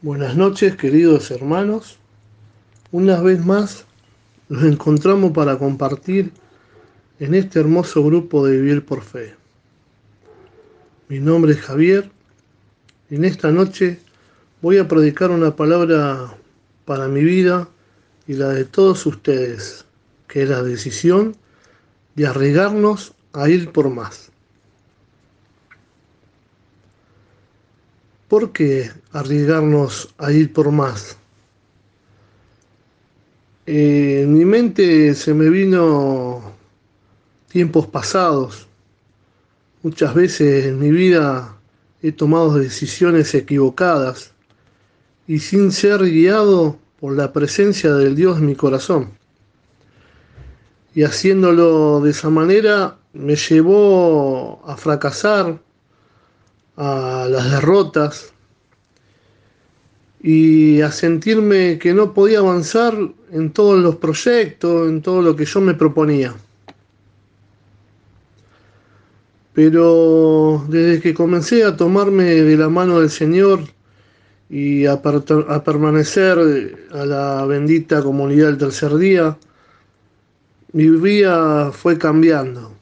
Buenas noches, queridos hermanos. Una vez más nos encontramos para compartir en este hermoso grupo de Vivir por Fe. Mi nombre es Javier y en esta noche voy a predicar una palabra para mi vida y la de todos ustedes, que es la decisión de arriesgarnos a ir por más. ¿Por qué arriesgarnos a ir por más? Eh, en mi mente se me vino tiempos pasados. Muchas veces en mi vida he tomado decisiones equivocadas y sin ser guiado por la presencia del Dios en mi corazón. Y haciéndolo de esa manera me llevó a fracasar, a las derrotas y a sentirme que no podía avanzar en todos los proyectos, en todo lo que yo me proponía. Pero desde que comencé a tomarme de la mano del Señor y a, a permanecer a la bendita comunidad del tercer día, mi vida fue cambiando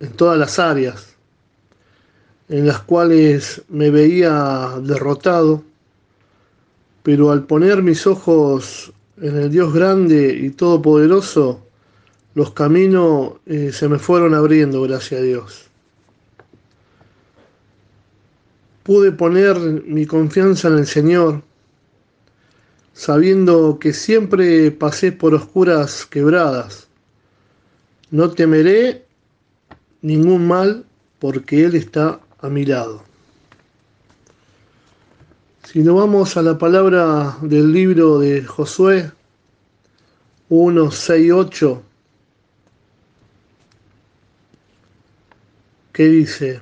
en todas las áreas en las cuales me veía derrotado, pero al poner mis ojos en el Dios grande y todopoderoso, los caminos eh, se me fueron abriendo, gracias a Dios. Pude poner mi confianza en el Señor, sabiendo que siempre pasé por oscuras quebradas. No temeré ningún mal porque Él está a mi lado. Si nos vamos a la palabra del libro de Josué 1, 6, 8, que dice,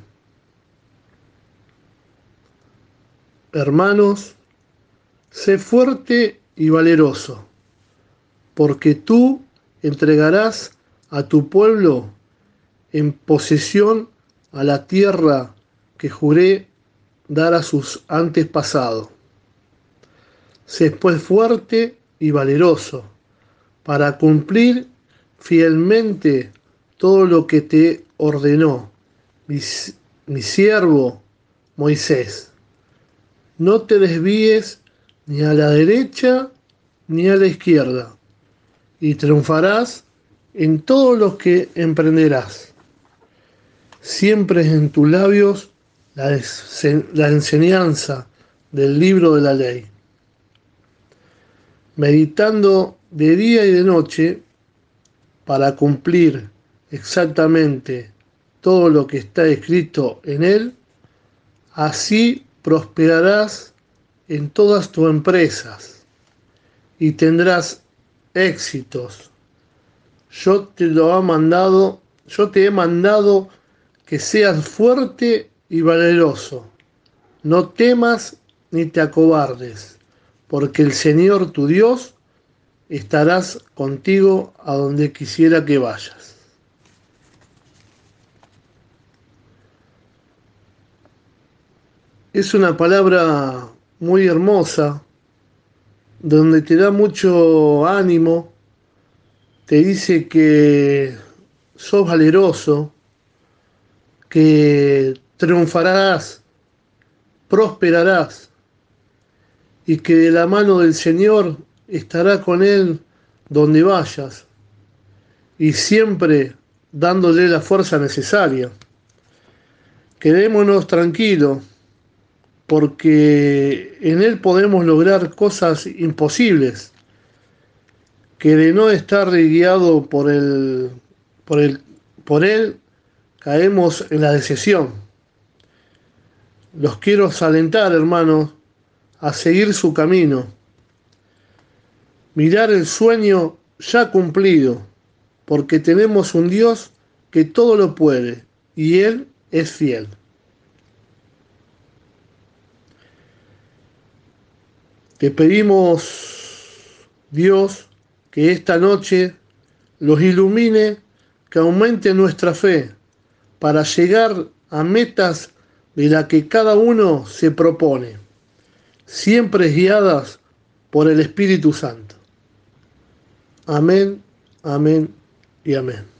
hermanos, sé fuerte y valeroso, porque tú entregarás a tu pueblo en posesión a la tierra que juré dar a sus antepasados. Sé pues fuerte y valeroso para cumplir fielmente todo lo que te ordenó mi, mi siervo Moisés. No te desvíes ni a la derecha ni a la izquierda, y triunfarás en todo lo que emprenderás. Siempre en tus labios la, enseñanza del libro de la ley, meditando de día y de noche para cumplir exactamente todo lo que está escrito en él, así prosperarás en todas tus empresas y tendrás éxitos. Yo te lo he mandado, yo te he mandado que seas fuerte y valeroso. No temas ni te acobardes, porque el Señor tu Dios estarás contigo a donde quisiera que vayas. Es una palabra muy hermosa, donde te da mucho ánimo, te dice que sos valeroso, que triunfarás, prosperarás, y que de la mano del Señor estará con Él donde vayas, y siempre dándole la fuerza necesaria. Quedémonos tranquilos, porque en Él podemos lograr cosas imposibles, que de no estar guiado por, el, por, por Él, caemos en la decisión los quiero alentar, hermanos, a seguir su camino. Mirar el sueño ya cumplido, porque tenemos un Dios que todo lo puede y Él es fiel. Te pedimos, Dios, que esta noche los ilumine, que aumente nuestra fe para llegar a metas de la que cada uno se propone, siempre guiadas por el Espíritu Santo. Amén, amén y amén.